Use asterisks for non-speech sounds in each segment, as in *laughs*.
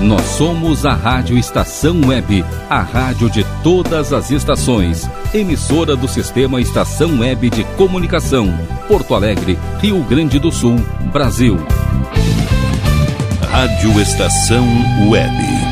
Nós somos a Rádio Estação Web, a rádio de todas as estações. Emissora do Sistema Estação Web de Comunicação. Porto Alegre, Rio Grande do Sul, Brasil. Rádio Estação Web.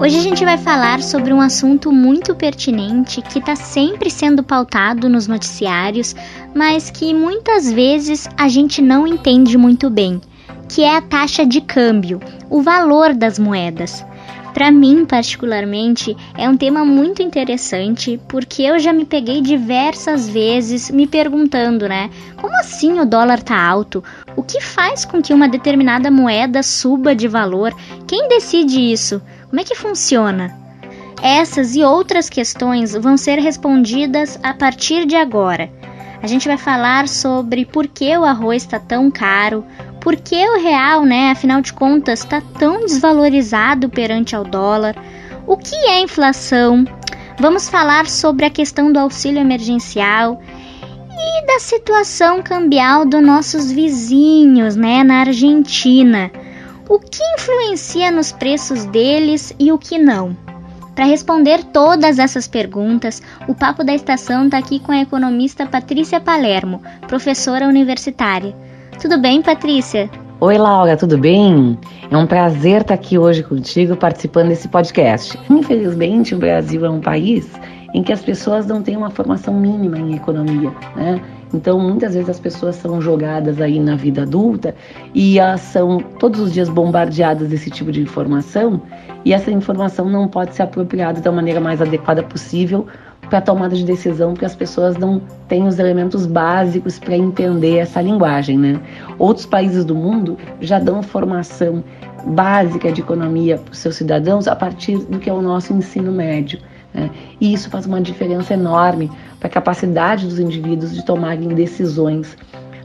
Hoje a gente vai falar sobre um assunto muito pertinente que está sempre sendo pautado nos noticiários, mas que muitas vezes a gente não entende muito bem, que é a taxa de câmbio, o valor das moedas. Para mim, particularmente, é um tema muito interessante porque eu já me peguei diversas vezes me perguntando, né? Como assim o dólar tá alto? O que faz com que uma determinada moeda suba de valor? Quem decide isso? Como é que funciona? Essas e outras questões vão ser respondidas a partir de agora. A gente vai falar sobre por que o arroz está tão caro, por que o real, né, afinal de contas, está tão desvalorizado perante ao dólar, o que é inflação. Vamos falar sobre a questão do auxílio emergencial e da situação cambial dos nossos vizinhos, né, na Argentina o que influencia nos preços deles e o que não. Para responder todas essas perguntas, o Papo da Estação está aqui com a economista Patrícia Palermo, professora universitária. Tudo bem, Patrícia? Oi, Laura, tudo bem? É um prazer estar aqui hoje contigo participando desse podcast. Infelizmente, o Brasil é um país em que as pessoas não têm uma formação mínima em economia, né? Então, muitas vezes as pessoas são jogadas aí na vida adulta e elas são todos os dias bombardeadas desse tipo de informação e essa informação não pode ser apropriada da maneira mais adequada possível para a tomada de decisão, porque as pessoas não têm os elementos básicos para entender essa linguagem, né? Outros países do mundo já dão formação básica de economia para os seus cidadãos a partir do que é o nosso ensino médio. Né? E isso faz uma diferença enorme para a capacidade dos indivíduos de tomarem decisões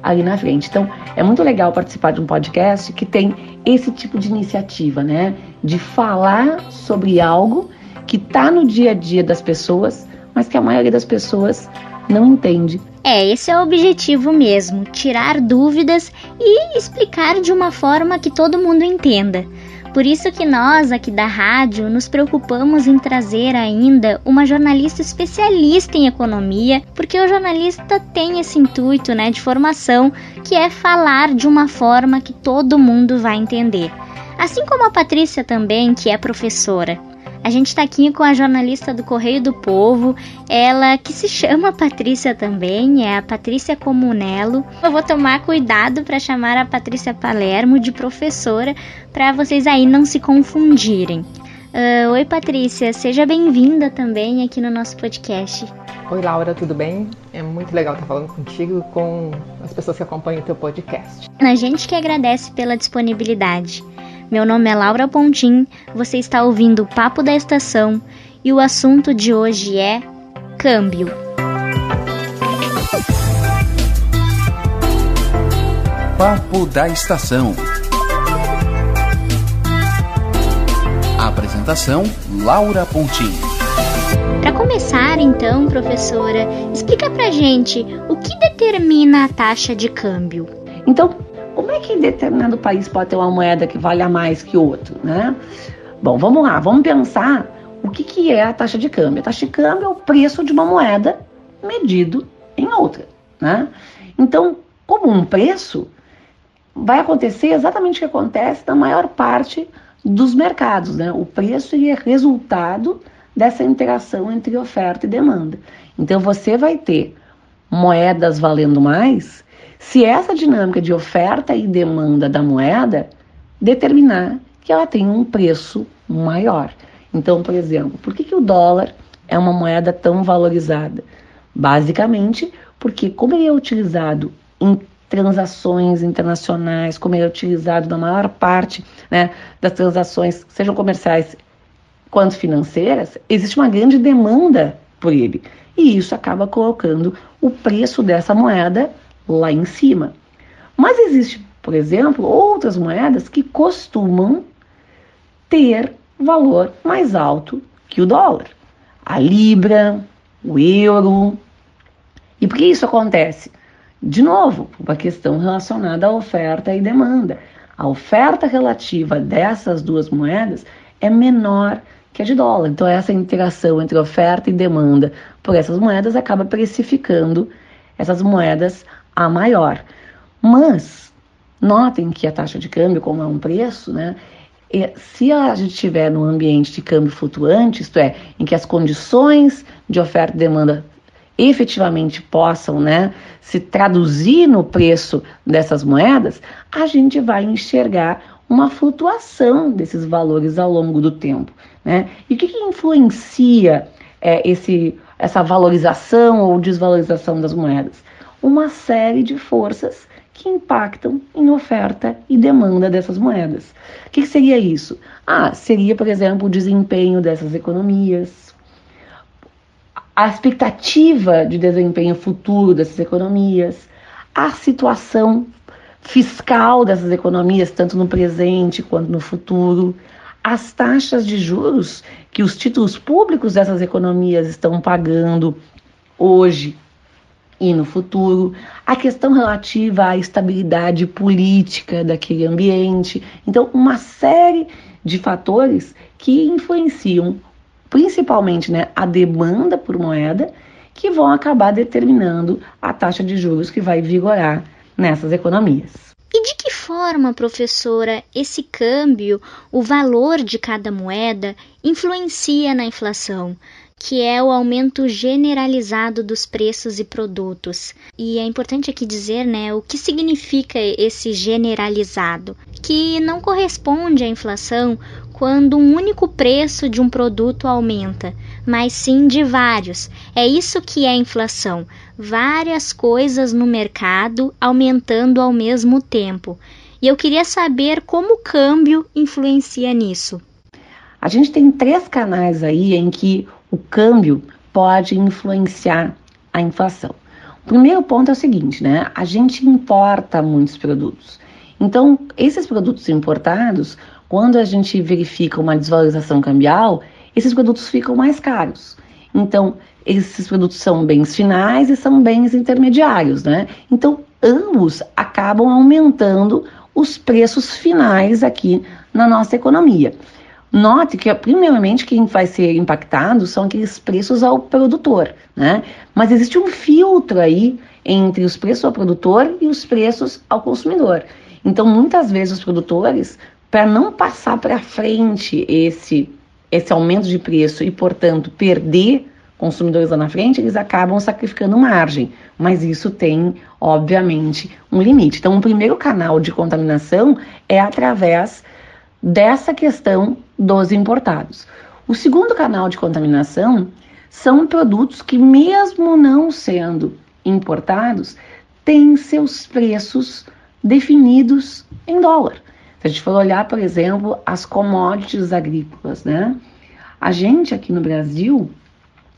ali na frente. Então, é muito legal participar de um podcast que tem esse tipo de iniciativa, né? De falar sobre algo que está no dia a dia das pessoas, mas que a maioria das pessoas não entende. É, esse é o objetivo mesmo: tirar dúvidas e explicar de uma forma que todo mundo entenda. Por isso que nós aqui da rádio nos preocupamos em trazer ainda uma jornalista especialista em economia, porque o jornalista tem esse intuito, né, de formação, que é falar de uma forma que todo mundo vai entender. Assim como a Patrícia também, que é professora. A gente está aqui com a jornalista do Correio do Povo, ela que se chama Patrícia também, é a Patrícia Comunello. Eu vou tomar cuidado para chamar a Patrícia Palermo de professora, para vocês aí não se confundirem. Uh, oi, Patrícia, seja bem-vinda também aqui no nosso podcast. Oi, Laura, tudo bem? É muito legal estar falando contigo e com as pessoas que acompanham o teu podcast. A gente que agradece pela disponibilidade. Meu nome é Laura Pontim, você está ouvindo o Papo da Estação e o assunto de hoje é câmbio. Papo da Estação. Apresentação Laura Pontim. Para começar, então, professora, explica pra gente o que determina a taxa de câmbio. Então, como é que determinado país pode ter uma moeda que valha mais que outro, né? Bom, vamos lá, vamos pensar o que, que é a taxa de câmbio. A taxa de câmbio é o preço de uma moeda medido em outra, né? Então, como um preço, vai acontecer exatamente o que acontece na maior parte dos mercados, né? O preço é resultado dessa interação entre oferta e demanda. Então, você vai ter moedas valendo mais se essa dinâmica de oferta e demanda da moeda determinar que ela tem um preço maior. Então, por exemplo, por que, que o dólar é uma moeda tão valorizada? Basicamente, porque como ele é utilizado em transações internacionais, como ele é utilizado na maior parte né, das transações, sejam comerciais quanto financeiras, existe uma grande demanda por ele. E isso acaba colocando o preço dessa moeda lá em cima. Mas existe, por exemplo, outras moedas que costumam ter valor mais alto que o dólar. A libra, o euro. E por que isso acontece? De novo, uma questão relacionada à oferta e demanda. A oferta relativa dessas duas moedas é menor que a de dólar. Então, essa interação entre oferta e demanda por essas moedas acaba precificando essas moedas a maior. Mas, notem que a taxa de câmbio, como é um preço, né, se a gente estiver num ambiente de câmbio flutuante, isto é, em que as condições de oferta e demanda efetivamente possam né, se traduzir no preço dessas moedas, a gente vai enxergar uma flutuação desses valores ao longo do tempo. Né? E o que, que influencia é, esse, essa valorização ou desvalorização das moedas? Uma série de forças que impactam em oferta e demanda dessas moedas. O que, seria isso? Ah, seria, por exemplo, o desempenho dessas economias, a expectativa de desempenho futuro dessas economias, a situação fiscal dessas economias, tanto no presente quanto no futuro, as taxas de juros que os títulos públicos dessas economias estão pagando hoje e no futuro, a questão relativa à estabilidade política daquele ambiente. Então, uma série de fatores que influenciam principalmente né, a demanda por moeda, que vão acabar determinando a taxa de juros que vai vigorar nessas economias. E de que forma, professora, esse câmbio, o valor de cada moeda, influencia na inflação? Que é o aumento generalizado dos preços e produtos. E é importante aqui dizer, né, o que significa esse generalizado, que não corresponde à inflação quando um único preço de um produto aumenta, mas sim de vários. É isso que é inflação, várias coisas no mercado aumentando ao mesmo tempo. E eu queria saber como o câmbio influencia nisso. A gente tem três canais aí em que o câmbio pode influenciar a inflação. O primeiro ponto é o seguinte, né? A gente importa muitos produtos. Então, esses produtos importados, quando a gente verifica uma desvalorização cambial, esses produtos ficam mais caros. Então, esses produtos são bens finais e são bens intermediários, né? Então, ambos acabam aumentando os preços finais aqui na nossa economia. Note que, primeiramente, quem vai ser impactado são aqueles preços ao produtor, né? Mas existe um filtro aí entre os preços ao produtor e os preços ao consumidor. Então, muitas vezes, os produtores, para não passar para frente esse, esse aumento de preço e, portanto, perder consumidores lá na frente, eles acabam sacrificando margem. Mas isso tem, obviamente, um limite. Então, o primeiro canal de contaminação é através dessa questão dos importados. O segundo canal de contaminação são produtos que, mesmo não sendo importados, têm seus preços definidos em dólar. Se a gente for olhar, por exemplo, as commodities agrícolas, né? A gente aqui no Brasil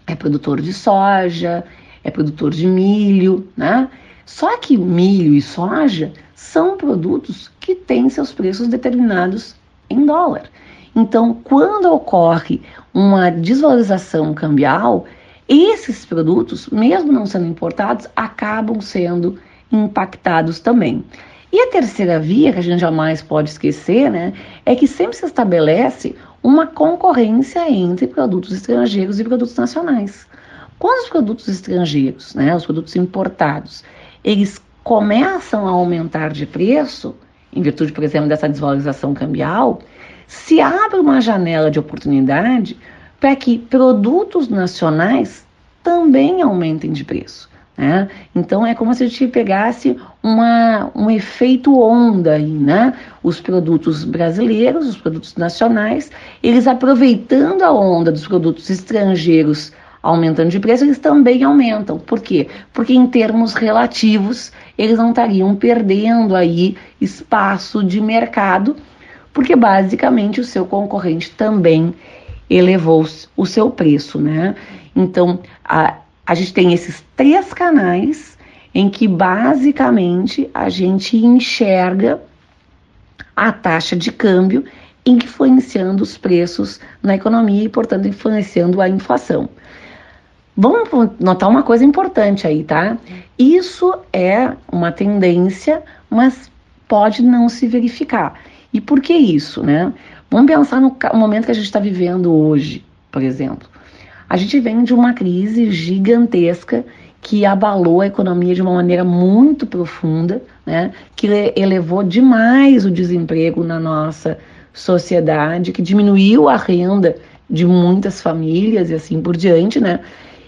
é produtor de soja, é produtor de milho, né? Só que milho e soja são produtos que têm seus preços determinados em dólar. Então, quando ocorre uma desvalorização cambial, esses produtos, mesmo não sendo importados, acabam sendo impactados também. E a terceira via, que a gente jamais pode esquecer, né, é que sempre se estabelece uma concorrência entre produtos estrangeiros e produtos nacionais. Quando os produtos estrangeiros, né, os produtos importados, eles começam a aumentar de preço, em virtude, por exemplo, dessa desvalorização cambial, se abre uma janela de oportunidade para que produtos nacionais também aumentem de preço. Né? Então é como se a gente pegasse uma, um efeito onda aí, né? Os produtos brasileiros, os produtos nacionais, eles aproveitando a onda dos produtos estrangeiros aumentando de preço, eles também aumentam. Por quê? Porque em termos relativos, eles não estariam perdendo aí espaço de mercado, porque basicamente o seu concorrente também elevou o seu preço, né? Então, a, a gente tem esses três canais em que basicamente a gente enxerga a taxa de câmbio influenciando os preços na economia e, portanto, influenciando a inflação. Vamos notar uma coisa importante aí, tá? Isso é uma tendência, mas pode não se verificar. E por que isso, né? Vamos pensar no momento que a gente está vivendo hoje, por exemplo. A gente vem de uma crise gigantesca que abalou a economia de uma maneira muito profunda, né? Que elevou demais o desemprego na nossa sociedade, que diminuiu a renda de muitas famílias e assim por diante, né?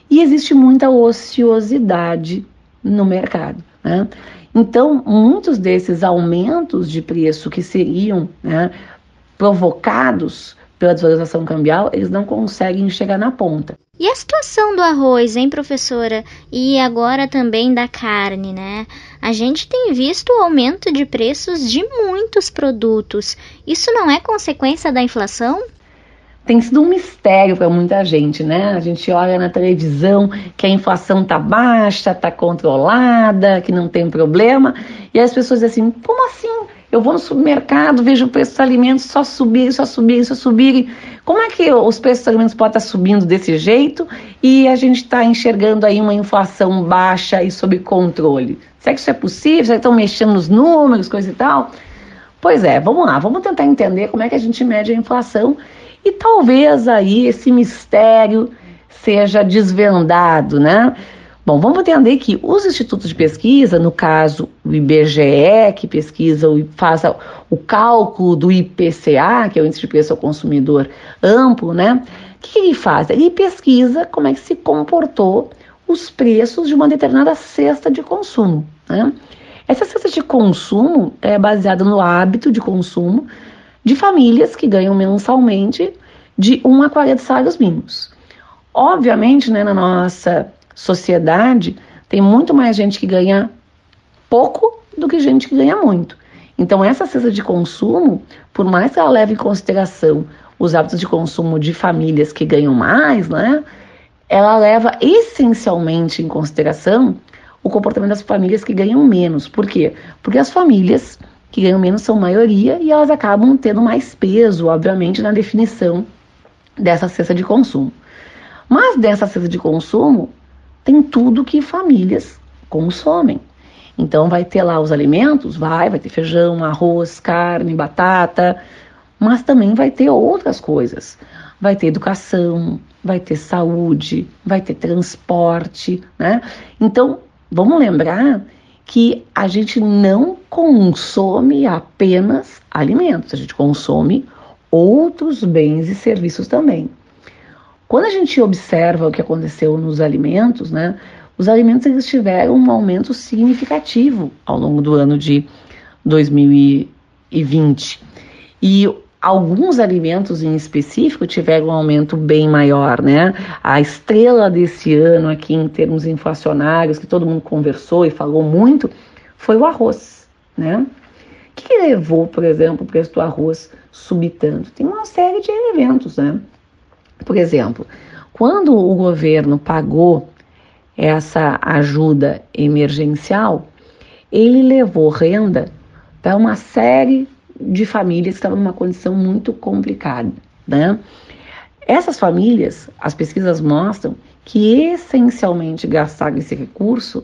E existe muita ociosidade no mercado. Né? Então, muitos desses aumentos de preço que seriam né, provocados pela desvalorização cambial, eles não conseguem chegar na ponta. E a situação do arroz, hein, professora? E agora também da carne, né? A gente tem visto o aumento de preços de muitos produtos. Isso não é consequência da inflação? Tem sido um mistério para muita gente, né? A gente olha na televisão que a inflação tá baixa, tá controlada, que não tem problema, e as pessoas dizem assim: como assim? Eu vou no supermercado, vejo o preço dos alimentos só subir, só subir, só subir. Como é que os preços dos alimentos podem estar subindo desse jeito e a gente está enxergando aí uma inflação baixa e sob controle? Será que isso é possível? Será que estão mexendo nos números, coisa e tal? Pois é, vamos lá, vamos tentar entender como é que a gente mede a inflação e talvez aí esse mistério seja desvendado, né? Bom, vamos entender que os institutos de pesquisa, no caso o IBGE, que pesquisa e faz o cálculo do IPCA, que é o Índice de Preço ao Consumidor Amplo, né? O que, ele faz? Ele pesquisa como é que se comportou os preços de uma determinada cesta de consumo. Né? Essa cesta de consumo é baseada no hábito de consumo de famílias que ganham mensalmente de 1 a 40 salários mínimos. Obviamente, né, na nossa sociedade, tem muito mais gente que ganha pouco do que gente que ganha muito. Então, essa cesta de consumo, por mais que ela leve em consideração os hábitos de consumo de famílias que ganham mais, né, ela leva essencialmente em consideração o comportamento das famílias que ganham menos. Por quê? Porque as famílias que ganham menos são maioria e elas acabam tendo mais peso, obviamente, na definição dessa cesta de consumo. Mas dessa cesta de consumo tem tudo que famílias consomem. Então vai ter lá os alimentos, vai, vai ter feijão, arroz, carne, batata, mas também vai ter outras coisas. Vai ter educação, vai ter saúde, vai ter transporte, né? Então, vamos lembrar que a gente não consome apenas alimentos, a gente consome outros bens e serviços também. Quando a gente observa o que aconteceu nos alimentos, né, os alimentos eles tiveram um aumento significativo ao longo do ano de 2020. E alguns alimentos em específico tiveram um aumento bem maior, né? A estrela desse ano aqui em termos inflacionários, que todo mundo conversou e falou muito, foi o arroz, né? O que, que levou, por exemplo, o preço do arroz subir tanto? Tem uma série de elementos, né? Por exemplo, quando o governo pagou essa ajuda emergencial, ele levou renda para uma série de famílias que estavam numa condição muito complicada, né? Essas famílias, as pesquisas mostram que essencialmente gastaram esse recurso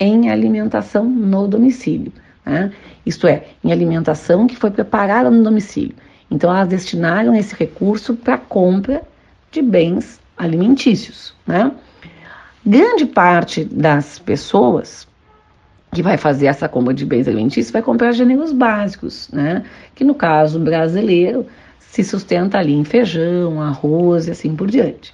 em alimentação no domicílio, né? isto é, em alimentação que foi preparada no domicílio. Então, elas destinaram esse recurso para compra de bens alimentícios. Né? Grande parte das pessoas que vai fazer essa compra de bens alimentícios vai comprar gêneros básicos, né? Que no caso brasileiro se sustenta ali em feijão, arroz e assim por diante.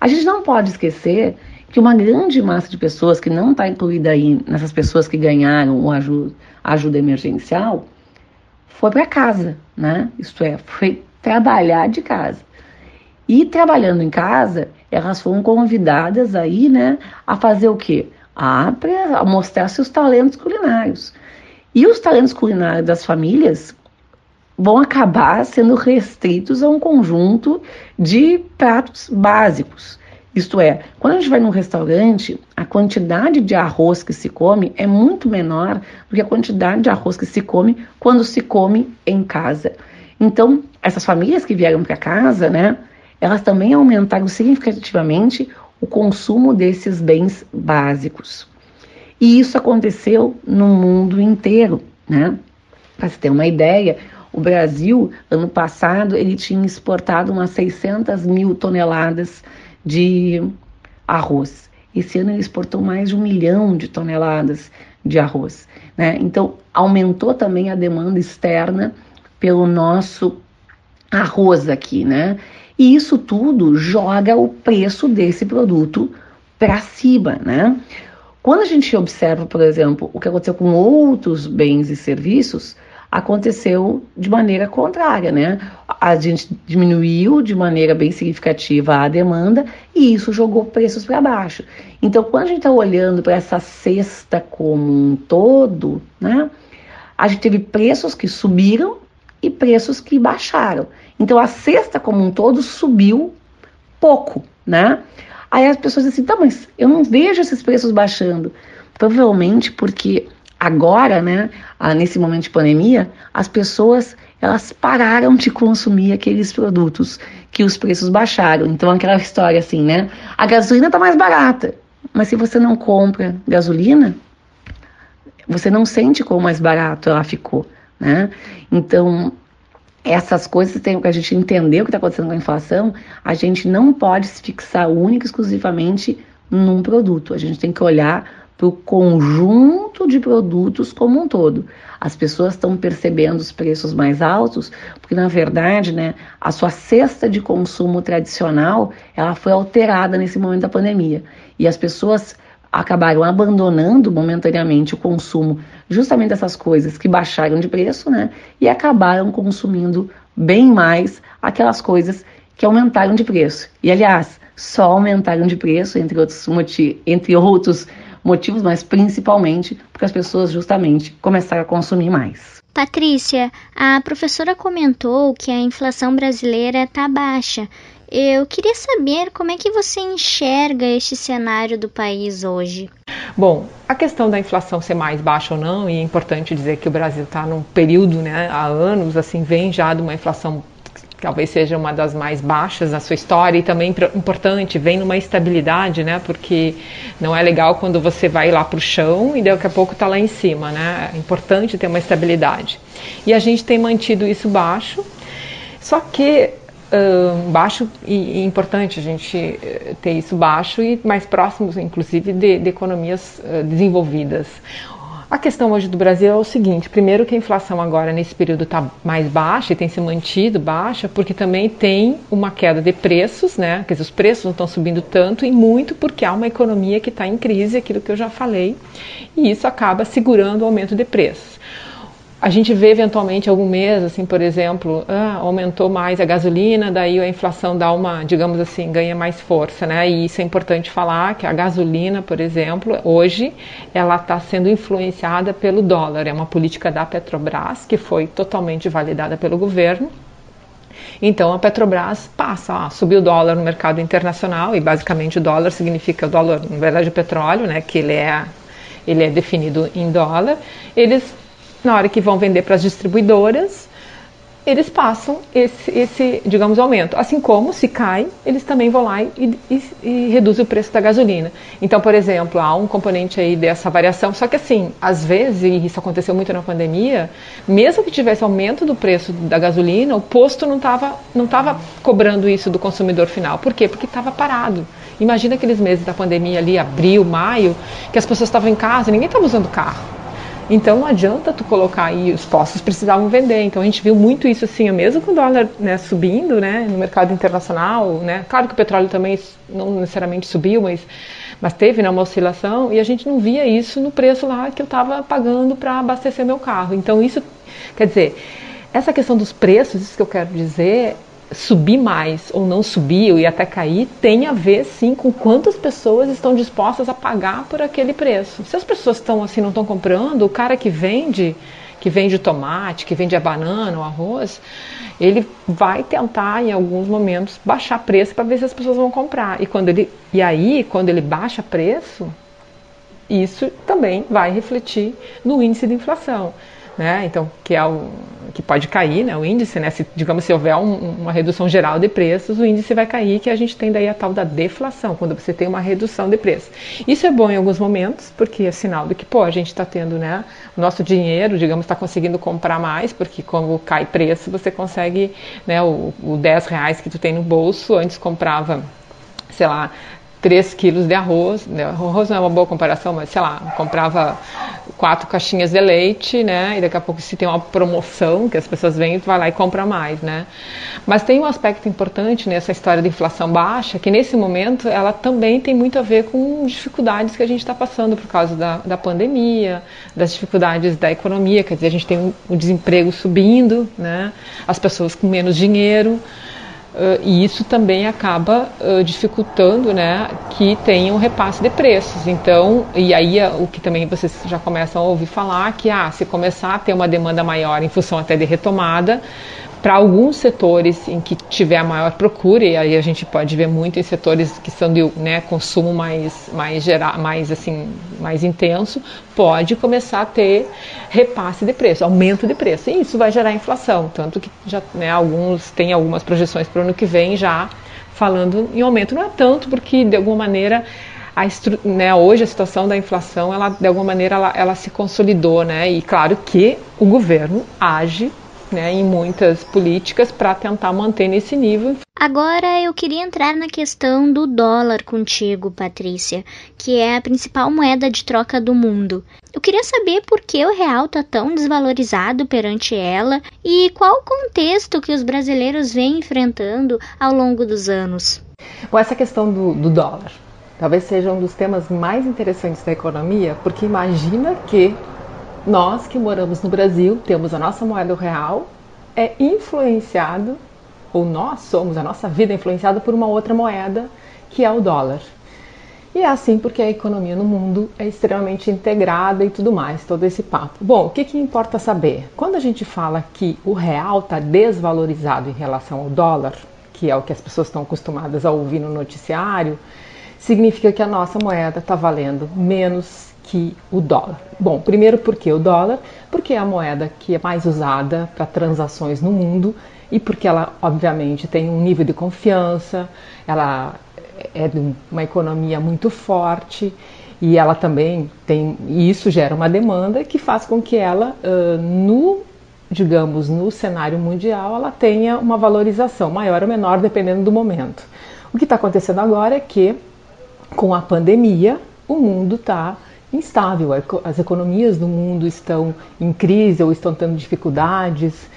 A gente não pode esquecer que uma grande massa de pessoas que não está incluída aí nessas pessoas que ganharam o ajuda, ajuda emergencial foi para casa, né? Isto é, foi trabalhar de casa. E trabalhando em casa, elas foram convidadas aí, né, a fazer o quê? A, a mostrar seus talentos culinários. E os talentos culinários das famílias vão acabar sendo restritos a um conjunto de pratos básicos. Isto é, quando a gente vai num restaurante, a quantidade de arroz que se come é muito menor do que a quantidade de arroz que se come quando se come em casa. Então, essas famílias que vieram para casa, né, elas também aumentaram significativamente o consumo desses bens básicos. E isso aconteceu no mundo inteiro, né? Para você ter uma ideia, o Brasil, ano passado, ele tinha exportado umas 600 mil toneladas de arroz. Esse ano ele exportou mais de um milhão de toneladas de arroz. Né? Então, aumentou também a demanda externa pelo nosso arroz aqui, né? E isso tudo joga o preço desse produto para cima, né? Quando a gente observa, por exemplo, o que aconteceu com outros bens e serviços, aconteceu de maneira contrária, né? A gente diminuiu de maneira bem significativa a demanda e isso jogou preços para baixo. Então, quando a gente está olhando para essa cesta como um todo, né? A gente teve preços que subiram e preços que baixaram. Então, a cesta como um todo subiu pouco, né? Aí as pessoas dizem assim, tá, mas eu não vejo esses preços baixando. Provavelmente porque agora, né, nesse momento de pandemia, as pessoas elas pararam de consumir aqueles produtos que os preços baixaram. Então aquela história assim, né? A gasolina está mais barata, mas se você não compra gasolina, você não sente como mais barato ela ficou, né? Então essas coisas tem que a gente entender o que está acontecendo com a inflação. A gente não pode se fixar única e exclusivamente num produto. A gente tem que olhar para o conjunto de produtos como um todo. As pessoas estão percebendo os preços mais altos porque, na verdade, né, a sua cesta de consumo tradicional ela foi alterada nesse momento da pandemia. E as pessoas acabaram abandonando momentaneamente o consumo justamente dessas coisas que baixaram de preço, né? E acabaram consumindo bem mais aquelas coisas que aumentaram de preço. E aliás, só aumentaram de preço, entre outros, motivos, entre outros motivos, mas principalmente porque as pessoas justamente começaram a consumir mais. Patrícia, a professora comentou que a inflação brasileira está baixa. Eu queria saber como é que você enxerga este cenário do país hoje. Bom, a questão da inflação ser mais baixa ou não, e é importante dizer que o Brasil está num período, né, há anos, assim, vem já de uma inflação talvez seja uma das mais baixas na sua história e também importante, vem numa estabilidade, né? Porque não é legal quando você vai lá para o chão e daqui a pouco está lá em cima, né? É importante ter uma estabilidade. E a gente tem mantido isso baixo, só que baixo e, e, importante a gente eh, ter isso baixo e mais próximos, inclusive, de, de economias uh, desenvolvidas. A questão hoje do Brasil é o seguinte: primeiro, que a inflação agora nesse período está mais baixa e tem se mantido baixa, porque também tem uma queda de preços, né? Quer dizer, os preços não estão subindo tanto e muito porque há uma economia que está em crise, aquilo que eu já falei, e isso acaba segurando o aumento de preços a gente vê eventualmente algum mês, assim, por exemplo, ah, aumentou mais a gasolina, daí a inflação dá uma, digamos assim, ganha mais força, né? E isso é importante falar que a gasolina, por exemplo, hoje ela está sendo influenciada pelo dólar. É uma política da Petrobras que foi totalmente validada pelo governo. Então a Petrobras passa a subir o dólar no mercado internacional e basicamente o dólar significa o dólar, na verdade, o petróleo, né? Que ele é ele é definido em dólar. Eles na hora que vão vender para as distribuidoras, eles passam esse, esse, digamos, aumento. Assim como, se cai, eles também vão lá e, e, e, reduzem o preço da gasolina. Então, por exemplo, há um componente aí dessa variação, só que assim, às vezes, e isso aconteceu muito na pandemia, mesmo que tivesse aumento do preço da gasolina, o posto não estava não tava cobrando isso do consumidor final. Por quê? Porque estava parado. Imagina aqueles meses da pandemia ali, abril, maio, que as pessoas estavam em casa, ninguém estava usando carro. Então não adianta tu colocar aí, os postos precisavam vender. Então a gente viu muito isso assim, mesmo com o dólar né, subindo né, no mercado internacional, né? Claro que o petróleo também não necessariamente subiu, mas, mas teve né, uma oscilação e a gente não via isso no preço lá que eu estava pagando para abastecer meu carro. Então isso, quer dizer, essa questão dos preços, isso que eu quero dizer, subir mais ou não subir e até cair tem a ver sim com quantas pessoas estão dispostas a pagar por aquele preço. Se as pessoas estão assim não estão comprando, o cara que vende, que vende tomate, que vende a banana, o arroz, ele vai tentar em alguns momentos baixar preço para ver se as pessoas vão comprar. E quando ele e aí, quando ele baixa preço, isso também vai refletir no índice de inflação. Né? Então, que é o que pode cair, né? O índice, né? Se, digamos, se houver um, uma redução geral de preços, o índice vai cair, que a gente tem daí a tal da deflação, quando você tem uma redução de preços. Isso é bom em alguns momentos, porque é sinal de que, pô, a gente está tendo, né? O nosso dinheiro, digamos, está conseguindo comprar mais, porque quando cai preço, você consegue, né? O, o 10 reais que tu tem no bolso, antes comprava sei lá, 3 quilos de arroz, né? arroz não é uma boa comparação, mas sei lá, comprava quatro caixinhas de leite, né? E daqui a pouco se tem uma promoção que as pessoas vêm, tu vai lá e compra mais, né? Mas tem um aspecto importante nessa história de inflação baixa, que nesse momento ela também tem muito a ver com dificuldades que a gente está passando por causa da, da pandemia, das dificuldades da economia, quer dizer, a gente tem o um, um desemprego subindo, né? As pessoas com menos dinheiro. Uh, e isso também acaba uh, dificultando né, que tenha um repasse de preços. Então, e aí o que também vocês já começam a ouvir falar, que ah, se começar a ter uma demanda maior em função até de retomada, para alguns setores em que tiver a maior procura, e aí a gente pode ver muito em setores que são de né, consumo mais, mais, geral, mais, assim, mais intenso, pode começar a ter repasse de preço, aumento de preço. E isso vai gerar inflação, tanto que já né, alguns têm algumas projeções para o ano que vem já falando em aumento. Não é tanto, porque de alguma maneira a né, hoje a situação da inflação, ela, de alguma maneira, ela, ela se consolidou, né? E claro que o governo age né, em muitas políticas para tentar manter nesse nível. Agora eu queria entrar na questão do dólar contigo, Patrícia, que é a principal moeda de troca do mundo. Eu queria saber por que o real está tão desvalorizado perante ela e qual o contexto que os brasileiros vêm enfrentando ao longo dos anos. Bom, essa questão do, do dólar talvez seja um dos temas mais interessantes da economia, porque imagina que nós que moramos no Brasil, temos a nossa moeda real, é influenciado, ou nós somos, a nossa vida é influenciada por uma outra moeda, que é o dólar. E é assim porque a economia no mundo é extremamente integrada e tudo mais, todo esse papo. Bom, o que, que importa saber? Quando a gente fala que o real está desvalorizado em relação ao dólar, que é o que as pessoas estão acostumadas a ouvir no noticiário, significa que a nossa moeda está valendo menos que o dólar. Bom, primeiro porque o dólar, porque é a moeda que é mais usada para transações no mundo e porque ela obviamente tem um nível de confiança, ela é de uma economia muito forte e ela também tem e isso gera uma demanda que faz com que ela no digamos no cenário mundial ela tenha uma valorização maior ou menor dependendo do momento. O que está acontecendo agora é que com a pandemia o mundo está instável. As economias do mundo estão em crise ou estão tendo dificuldades.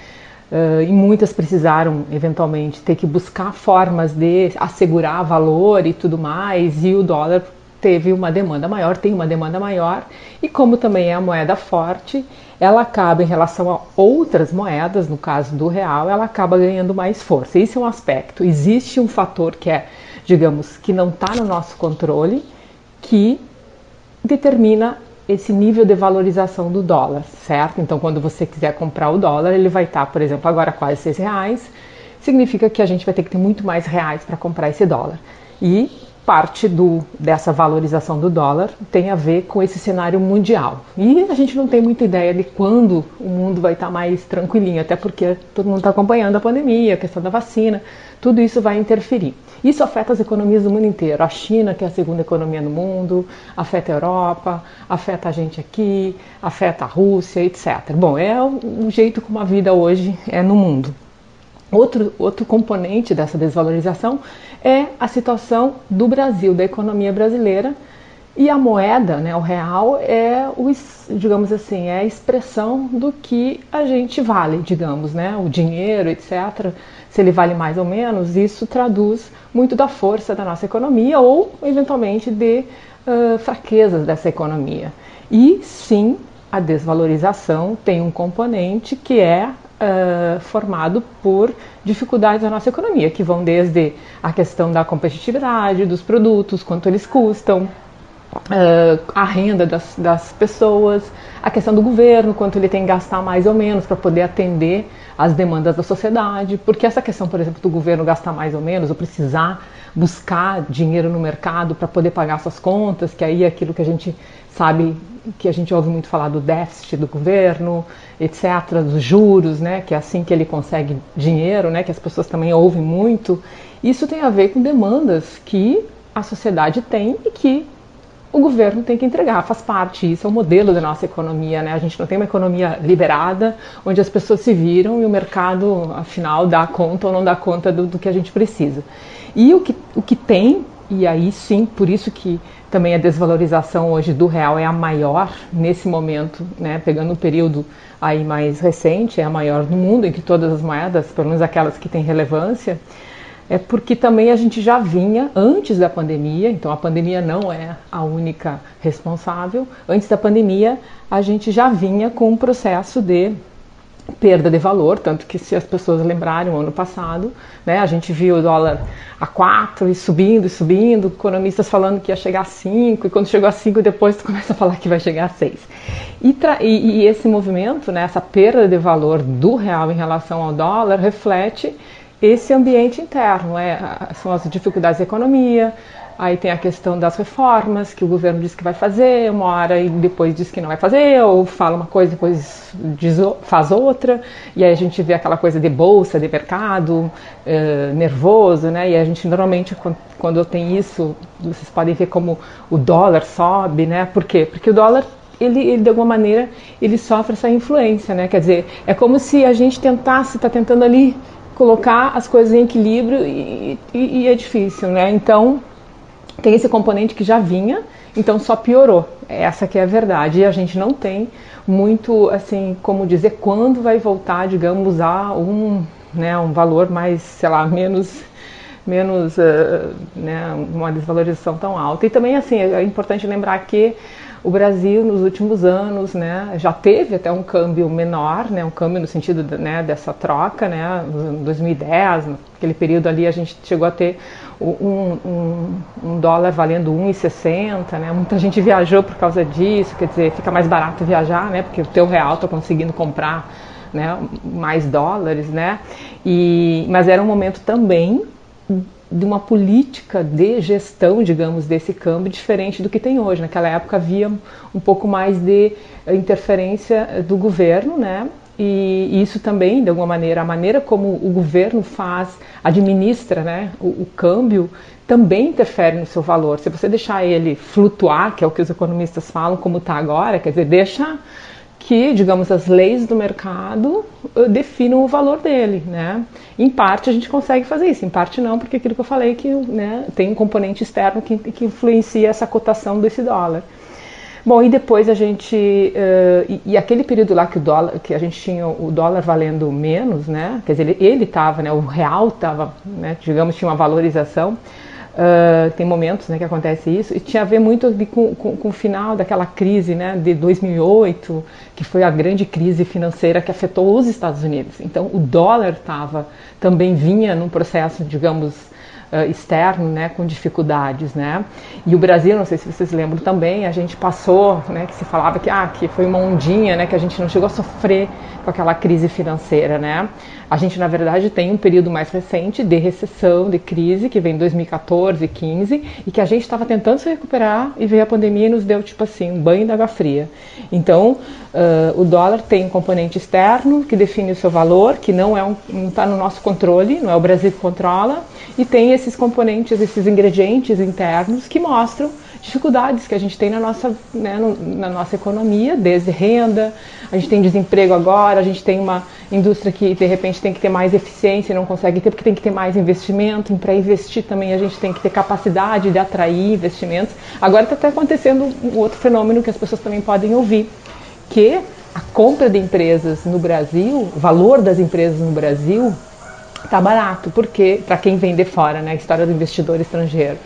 Uh, e muitas precisaram eventualmente ter que buscar formas de assegurar valor e tudo mais, e o dólar teve uma demanda maior, tem uma demanda maior, e como também é a moeda forte, ela acaba em relação a outras moedas, no caso do real, ela acaba ganhando mais força. Esse é um aspecto. Existe um fator que é, digamos, que não está no nosso controle, que determina esse nível de valorização do dólar, certo? Então, quando você quiser comprar o dólar, ele vai estar, por exemplo, agora quase seis reais. Significa que a gente vai ter que ter muito mais reais para comprar esse dólar. E parte do, dessa valorização do dólar tem a ver com esse cenário mundial. E a gente não tem muita ideia de quando o mundo vai estar mais tranquilinho, até porque todo mundo está acompanhando a pandemia, a questão da vacina, tudo isso vai interferir. Isso afeta as economias do mundo inteiro. A China, que é a segunda economia no mundo, afeta a Europa, afeta a gente aqui, afeta a Rússia, etc. Bom, é o jeito como a vida hoje é no mundo. Outro, outro componente dessa desvalorização é a situação do Brasil, da economia brasileira, e a moeda, né, o real, é o, digamos assim, é a expressão do que a gente vale, digamos, né, o dinheiro, etc. Se ele vale mais ou menos, isso traduz muito da força da nossa economia ou, eventualmente, de uh, fraquezas dessa economia. E sim, a desvalorização tem um componente que é uh, formado por dificuldades da nossa economia, que vão desde a questão da competitividade dos produtos, quanto eles custam, Uh, a renda das, das, pessoas, a questão do governo, quanto ele tem que gastar mais ou menos para poder atender às demandas da sociedade, porque essa questão, por exemplo, do governo gastar mais ou menos, ou precisar buscar dinheiro no mercado para poder pagar suas contas, que aí é aquilo que a gente sabe que a gente ouve muito falar do déficit do governo, etc., dos juros, né, que é assim que ele consegue dinheiro, né, que as pessoas também ouvem muito. Isso tem a ver com demandas que a sociedade tem e que o governo tem que entregar, faz parte, isso é o modelo da nossa economia, né? A gente não tem uma economia liberada, onde as pessoas se viram e o mercado, afinal, dá conta ou não dá conta do, do que a gente precisa. E o que, o que tem, e aí sim, por isso que também a desvalorização hoje do real é a maior nesse momento, né? Pegando um período aí mais recente, é a maior no mundo, em que todas as moedas, pelo menos aquelas que têm relevância, é porque também a gente já vinha antes da pandemia, então a pandemia não é a única responsável. Antes da pandemia, a gente já vinha com um processo de perda de valor, tanto que se as pessoas lembrarem o ano passado, né, a gente viu o dólar a 4 e subindo e subindo, economistas falando que ia chegar a 5 e quando chegou a 5 depois tu começa a falar que vai chegar a 6. E, e, e esse movimento, né, essa perda de valor do real em relação ao dólar reflete esse ambiente interno, é, são as dificuldades da economia, aí tem a questão das reformas, que o governo diz que vai fazer, uma hora e depois diz que não vai fazer, ou fala uma coisa e depois diz, faz outra, e aí a gente vê aquela coisa de bolsa, de mercado, eh, nervoso, né? E a gente normalmente, quando tem isso, vocês podem ver como o dólar sobe, né? Por quê? Porque o dólar ele, ele, de alguma maneira ele sofre essa influência, né? Quer dizer, é como se a gente tentasse, está tentando ali colocar as coisas em equilíbrio e, e, e, é difícil, né? Então tem esse componente que já vinha, então só piorou. Essa que é a verdade. E a gente não tem muito, assim, como dizer quando vai voltar, digamos, a um, né, um valor mais, sei lá, menos menos uh, né, uma desvalorização tão alta. E também assim é importante lembrar que o Brasil, nos últimos anos, né, já teve até um câmbio menor, né, um câmbio no sentido né, dessa troca, né, em 2010, naquele período ali a gente chegou a ter um, um, um dólar valendo 1,60, né, muita gente viajou por causa disso, quer dizer, fica mais barato viajar, né, porque o teu real está conseguindo comprar né, mais dólares, né, e, mas era um momento também de uma política de gestão, digamos, desse câmbio diferente do que tem hoje. Naquela época havia um pouco mais de interferência do governo, né? E isso também, de alguma maneira, a maneira como o governo faz, administra né, o, o câmbio, também interfere no seu valor. Se você deixar ele flutuar, que é o que os economistas falam, como está agora, quer dizer, deixa que, digamos, as leis do mercado uh, definam o valor dele, né? Em parte a gente consegue fazer isso, em parte não, porque aquilo que eu falei que né, tem um componente externo que, que influencia essa cotação desse dólar. Bom, e depois a gente uh, e, e, aquele período lá que o dólar, que a gente tinha o dólar valendo menos, né? Quer dizer, ele estava, né? O real estava, né? Digamos, tinha uma valorização. Uh, tem momentos né, que acontece isso, e tinha a ver muito com, com, com, o final daquela crise né, de 2008, que foi a grande crise financeira que afetou os Estados Unidos. Então, o dólar estava também vinha num processo, digamos, uh, externo, né, com dificuldades, né. E o Brasil, não sei se vocês lembram também, a gente passou, né, que se falava que, ah, que foi uma ondinha, né, que a gente não chegou a sofrer com aquela crise financeira, né. A gente, na verdade, tem um período mais recente de recessão, de crise, que vem em 2014, 15, e que a gente estava tentando se recuperar e veio a pandemia e nos deu, tipo assim, um banho da água fria. Então, uh, o dólar tem um componente externo que define o seu valor, que não é um, não está no nosso controle, não é o Brasil que controla, e tem esses componentes, esses ingredientes internos que mostram dificuldades que a gente tem na nossa, né, na nossa economia, desde renda, a gente tem desemprego agora, a gente tem uma indústria que de repente tem que ter mais eficiência e não consegue ter porque tem que ter mais investimento, e para investir também a gente tem que ter capacidade de atrair investimentos. Agora está até acontecendo um outro fenômeno que as pessoas também podem ouvir, que a compra de empresas no Brasil, o valor das empresas no Brasil está barato, porque para quem vem de fora, né, a história do investidor estrangeiro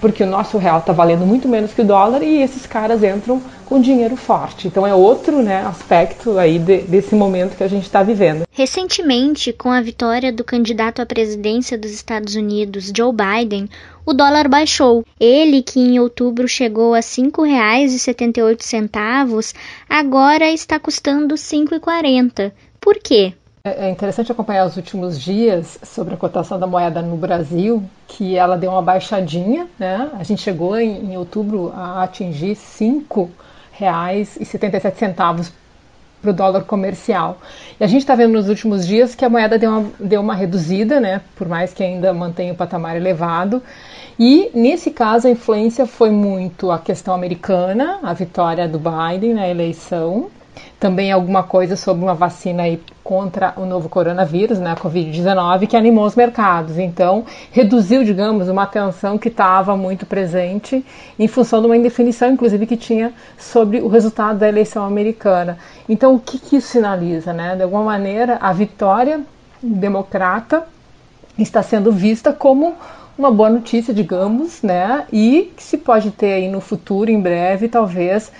porque o nosso real está valendo muito menos que o dólar e esses caras entram com dinheiro forte. Então é outro né, aspecto aí de, desse momento que a gente está vivendo. Recentemente, com a vitória do candidato à presidência dos Estados Unidos, Joe Biden, o dólar baixou. Ele, que em outubro chegou a R$ 5,78, agora está custando R$ 5,40. Por quê? É, é interessante acompanhar os últimos dias sobre a cotação da moeda no Brasil, que ela deu uma baixadinha, né? A gente chegou em, em outubro a atingir 5 reais e 77 centavos para o dólar comercial. E a gente está vendo nos últimos dias que a moeda deu uma, deu uma reduzida, né, por mais que ainda mantenha o patamar elevado. E nesse caso a influência foi muito a questão americana, a vitória do Biden na eleição, também alguma coisa sobre uma vacina aí contra o novo coronavírus, né, a Covid-19, que animou os mercados. Então, reduziu, digamos, uma tensão que estava muito presente em função de uma indefinição, inclusive, que tinha sobre o resultado da eleição americana. Então, o que, que isso sinaliza? Né? De alguma maneira, a vitória democrata está sendo vista como uma boa notícia, digamos, né? E que se pode ter aí no futuro, em breve, talvez,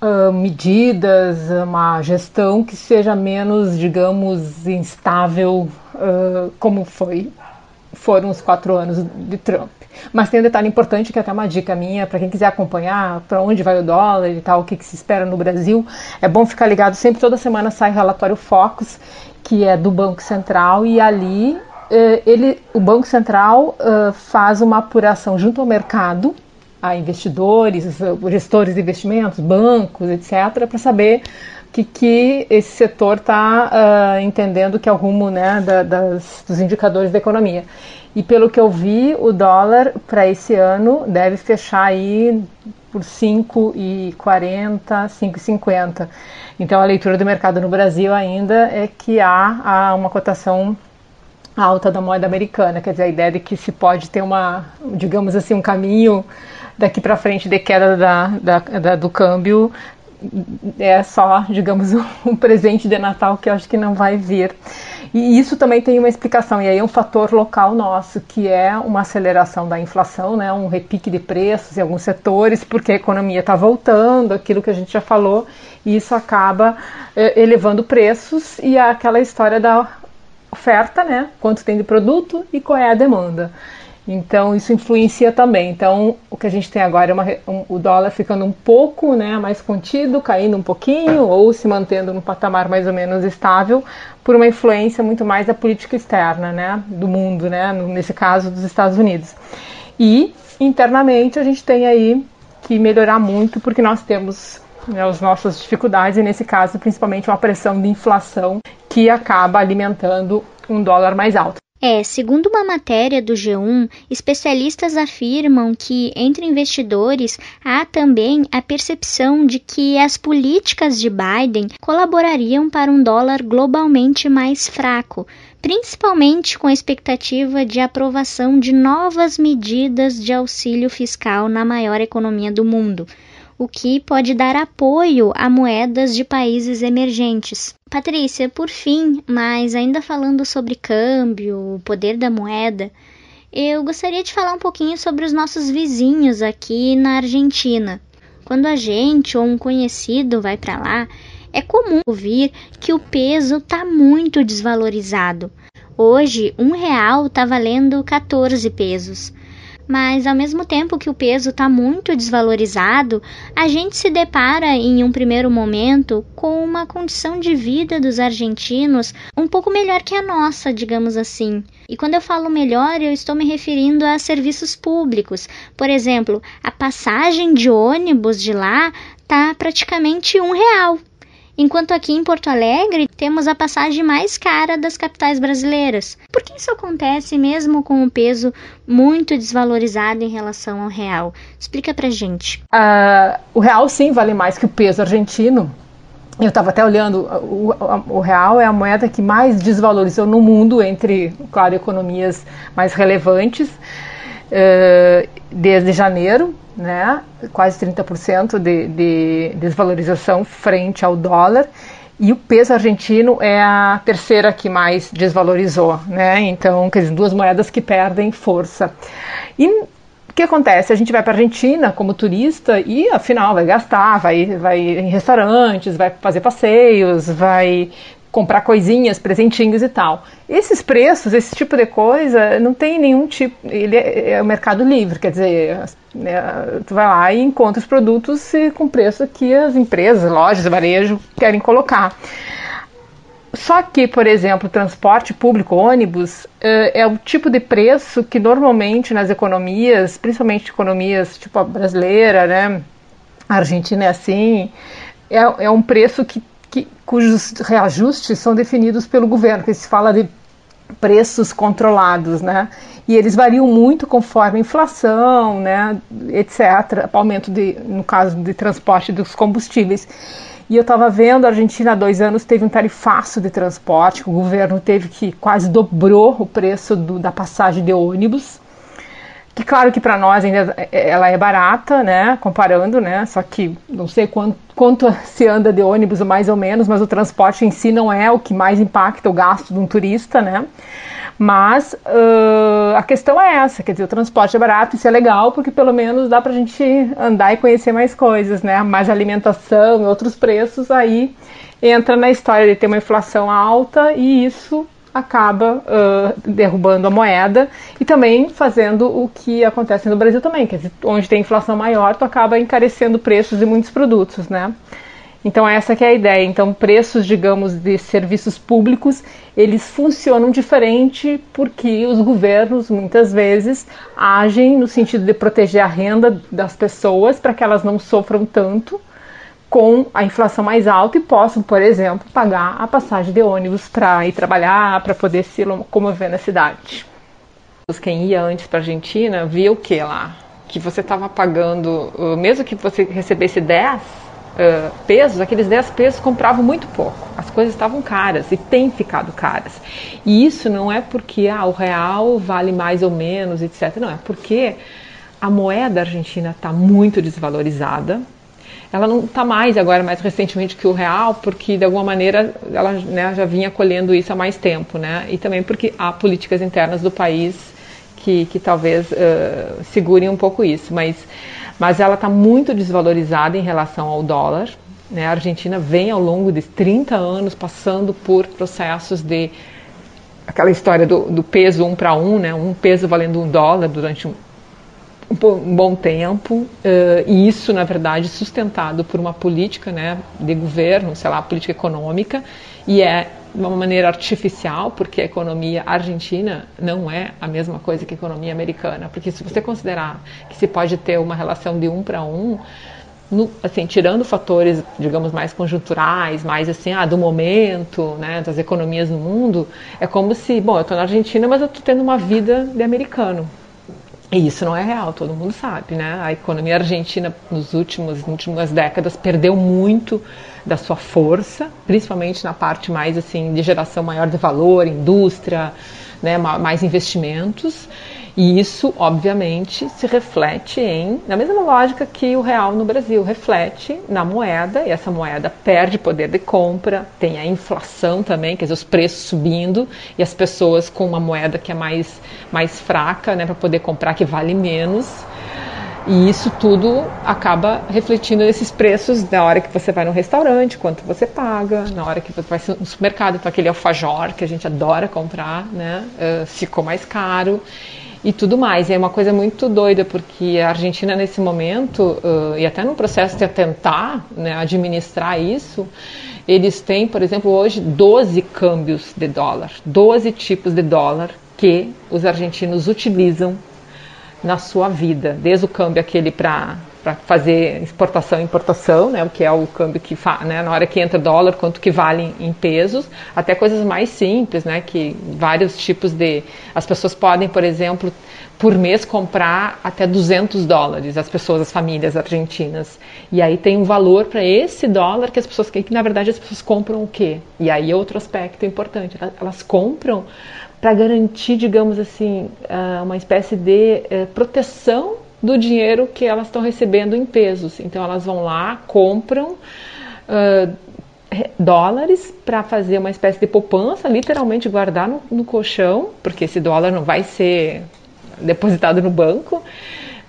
uh, medidas, uma gestão que seja menos, digamos, instável, uh, como foi foram os quatro anos de Trump. Mas tem um detalhe importante que é até uma dica minha para quem quiser acompanhar para onde vai o dólar e tal, o que, que, se espera no Brasil. É bom ficar ligado sempre, toda semana sai o relatório Focus, que é do Banco Central, e ali eh, ele, o Banco Central uh, faz uma apuração junto ao mercado a investidores, gestores de investimentos, bancos, etc., para saber que, que esse setor está uh, ah, entendendo que é o rumo né, da, das, dos indicadores da economia. E pelo que eu vi, o dólar para esse ano deve fechar aí por 5,40, 5,50. Então a leitura do mercado no Brasil ainda é que há, há uma cotação alta da moeda americana, quer dizer, a ideia de que se pode ter uma, digamos assim, um caminho daqui para frente de queda da, da, da, do câmbio é só, digamos, *laughs* um presente de Natal que eu acho que não vai vir. E isso também tem uma explicação, e aí é um fator local nosso, que é uma aceleração da inflação, né, um repique de preços em alguns setores, porque a economia está voltando, aquilo que a gente já falou, e isso acaba eh, elevando preços e é aquela história da oferta, né, quanto tem de produto e qual é a demanda. Então isso influencia também. Então o que a gente tem agora é uma, um, o dólar ficando um pouco né, mais contido, caindo um pouquinho ou se mantendo no patamar mais ou menos estável por uma influência muito mais da política externa né, do mundo, né, nesse caso dos Estados Unidos. E internamente a gente tem aí que melhorar muito porque nós temos né, as nossas dificuldades e nesse caso principalmente uma pressão de inflação que acaba alimentando um dólar mais alto. É, segundo uma matéria do G1, especialistas afirmam que entre investidores há também a percepção de que as políticas de Biden colaborariam para um dólar globalmente mais fraco, principalmente com a expectativa de aprovação de novas medidas de auxílio fiscal na maior economia do mundo o que pode dar apoio a moedas de países emergentes. Patrícia, por fim, mas ainda falando sobre câmbio, o poder da moeda, eu gostaria de falar um pouquinho sobre os nossos vizinhos aqui na Argentina. Quando a gente ou um conhecido vai para lá, é comum ouvir que o peso está muito desvalorizado. Hoje, um real está valendo 14 pesos mas ao mesmo tempo que o peso está muito desvalorizado, a gente se depara em um primeiro momento com uma condição de vida dos argentinos um pouco melhor que a nossa, digamos assim. E quando eu falo melhor, eu estou me referindo a serviços públicos. Por exemplo, a passagem de ônibus de lá tá praticamente um real enquanto aqui em Porto Alegre temos a passagem mais cara das capitais brasileiras. Por que isso acontece mesmo com o peso muito desvalorizado em relação ao real? Explica pra gente. Uh, o real sim vale mais que o peso argentino. Eu estava até olhando, o, o, real é a moeda que mais desvalorizou no mundo entre, claro, economias mais relevantes. Desde janeiro, né, quase 30% de, de desvalorização frente ao dólar. E o peso argentino é a terceira que mais desvalorizou, né? Então, quer dizer, duas moedas que perdem força. E o que acontece? A gente vai para a Argentina como turista e, afinal, vai gastar, vai, vai em restaurantes, vai fazer passeios, vai comprar coisinhas, presentinhos e tal. Esses preços, esse tipo de coisa, não tem nenhum tipo. Ele é, é o mercado livre, quer dizer, né, tu vai lá e encontra os produtos com preço que as empresas, lojas, varejo querem colocar. Só que, por exemplo, transporte público, ônibus, é, é o tipo de preço que normalmente nas economias, principalmente economias tipo a brasileira, né, A Argentina é assim, é, é um preço que, que, cujos reajustes são definidos pelo governo, que se fala de preços controlados, né? E eles variam muito conforme a inflação, né, etc. Aumento de, no caso de transporte dos combustíveis. E eu estava vendo, a Argentina há dois anos teve um tarifaço de transporte, o governo teve que quase dobrou o preço do, da passagem de ônibus. Que claro que para nós ainda ela é barata, né? Comparando, né? Só que não sei quanto, quanto *laughs* se anda de ônibus mais ou menos, mas o transporte em si não é o que mais impacta o gasto de um turista, né? Mas uh, a questão é essa, quer dizer, o transporte é barato, isso é legal, porque pelo menos dá para a gente andar e conhecer mais coisas, né? Mais alimentação e outros preços, aí entra na história de ter uma inflação alta e isso acaba uh, derrubando a moeda e também fazendo o que acontece no Brasil também, dizer, onde tem inflação maior, tu acaba encarecendo preços de muitos produtos, né? Então essa que é a ideia. Então preços, digamos, de serviços públicos, eles funcionam diferente porque os governos muitas vezes agem no sentido de proteger a renda das pessoas para que elas não sofram tanto com a inflação mais alta e possam, por exemplo, pagar a passagem de ônibus para ir trabalhar, para poder se locomover na cidade. Quem ia antes para a Argentina via o que lá? Que você estava pagando, mesmo que você recebesse 10 uh, pesos, aqueles 10 pesos compravam muito pouco. As coisas estavam caras e têm ficado caras. E isso não é porque ah, o real vale mais ou menos, etc. Não, é porque a moeda argentina está muito desvalorizada. Ela não está mais agora, mais recentemente que o real, porque de alguma maneira ela né, já vinha colhendo isso há mais tempo, né? E também porque há políticas internas do país que, que talvez uh, segurem um pouco isso. Mas mas ela está muito desvalorizada em relação ao dólar. Né? A Argentina vem ao longo de 30 anos passando por processos de aquela história do, do peso um para um, né? um peso valendo um dólar durante um, bom tempo, uh, e isso, na verdade, sustentado por uma política né, de governo, sei lá, política econômica, e é de uma maneira artificial, porque a economia argentina não é a mesma coisa que a economia americana. Porque se você considerar que se pode ter uma relação de um para um, no, assim, tirando fatores, digamos, mais conjunturais, mais assim, ah, do momento, né, das economias no mundo, é como se, bom, eu estou na Argentina, mas eu estou tendo uma vida de americano. E isso não é real, todo mundo sabe, né? A economia argentina nos últimos, últimas décadas perdeu muito da sua força, principalmente na parte mais assim de geração maior de valor, indústria, né, mais investimentos. E isso, obviamente, se reflete em, na mesma lógica que o real no Brasil, reflete na moeda, e essa moeda perde poder de compra, tem a inflação também, quer dizer, os preços subindo, e as pessoas com uma moeda que é mais, mais fraca, né, para poder comprar, que vale menos. E isso tudo acaba refletindo nesses preços na hora que você vai no restaurante, quanto você paga, na hora que você vai no supermercado, então aquele alfajor que a gente adora comprar, né, uh, ficou mais caro e tudo mais. E é uma coisa muito doida, porque a Argentina, nesse momento, uh, e até no processo de tentar né, administrar isso, eles têm, por exemplo, hoje 12 câmbios de dólar, 12 tipos de dólar que os argentinos utilizam na sua vida, desde o câmbio aquele para para fazer exportação e importação, né, o que é o câmbio que né, na hora que entra dólar, quanto que vale em, pesos, até coisas mais simples, né, que vários tipos de as pessoas podem, por exemplo, por mês comprar até 200 dólares as pessoas, as famílias argentinas. E aí tem um valor para esse dólar que as pessoas que, na verdade as pessoas compram o quê? E aí outro aspecto importante, elas compram para garantir, digamos assim, ah, uma espécie de eh, proteção do dinheiro que elas estão recebendo em pesos. Então elas vão lá, compram uh, dólares para fazer uma espécie de poupança, literalmente guardar no, no, colchão, porque esse dólar não vai ser depositado no banco,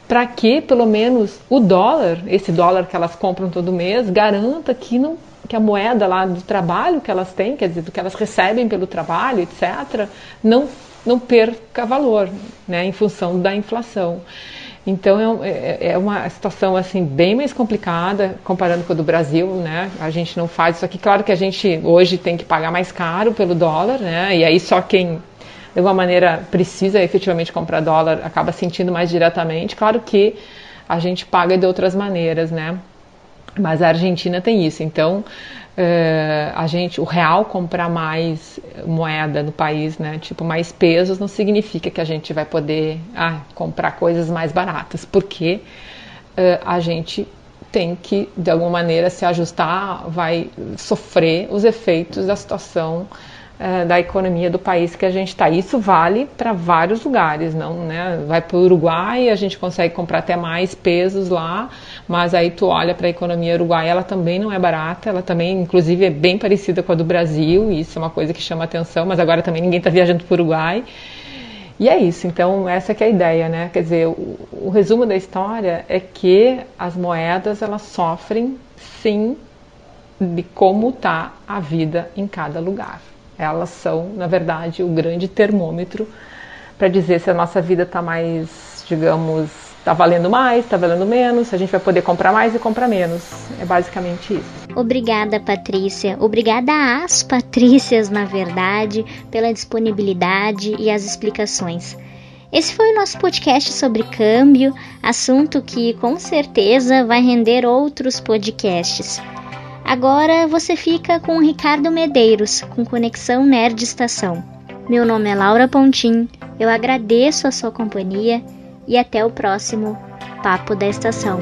para que pelo menos o dólar, esse dólar que elas compram todo mês, garanta que não que a moeda lá do trabalho que elas têm, quer dizer, do que elas recebem pelo trabalho, etc., não, não perca valor, né, em função da inflação. Então é, é, é, uma situação assim bem mais complicada comparando com a do Brasil, né? A gente não faz isso aqui. Claro que a gente hoje tem que pagar mais caro pelo dólar, né? E aí só quem de alguma maneira precisa efetivamente comprar dólar acaba sentindo mais diretamente. Claro que a gente paga de outras maneiras, né? Mas a Argentina tem isso. Então, uh, a gente, o real comprar mais moeda no país, né? Tipo, mais pesos, não significa que a gente vai poder ah, comprar coisas mais baratas, porque uh, a gente tem que, de alguma maneira, se ajustar, vai sofrer os efeitos da situação uh, da economia do país que a gente está. Isso vale para vários lugares, não, né? Vai para o Uruguai, a gente consegue comprar até mais pesos lá, mas aí tu olha para a economia uruguaia, ela também não é barata, ela também, inclusive, é bem parecida com a do Brasil, e isso é uma coisa que chama atenção, mas agora também ninguém está viajando para o Uruguai. E é isso, então essa é a ideia, né? Quer dizer, o, o resumo da história é que as moedas elas sofrem sim de como está a vida em cada lugar. Elas são, na verdade, o grande termômetro para dizer se a nossa vida está mais, digamos, está valendo mais, está valendo menos, se a gente vai poder comprar mais e comprar menos. É basicamente isso. Obrigada, Patrícia. Obrigada às Patrícias, na verdade, pela disponibilidade e as explicações. Esse foi o nosso podcast sobre câmbio, assunto que com certeza vai render outros podcasts. Agora você fica com Ricardo Medeiros, com Conexão Nerd Estação. Meu nome é Laura Pontim, eu agradeço a sua companhia e até o próximo Papo da Estação.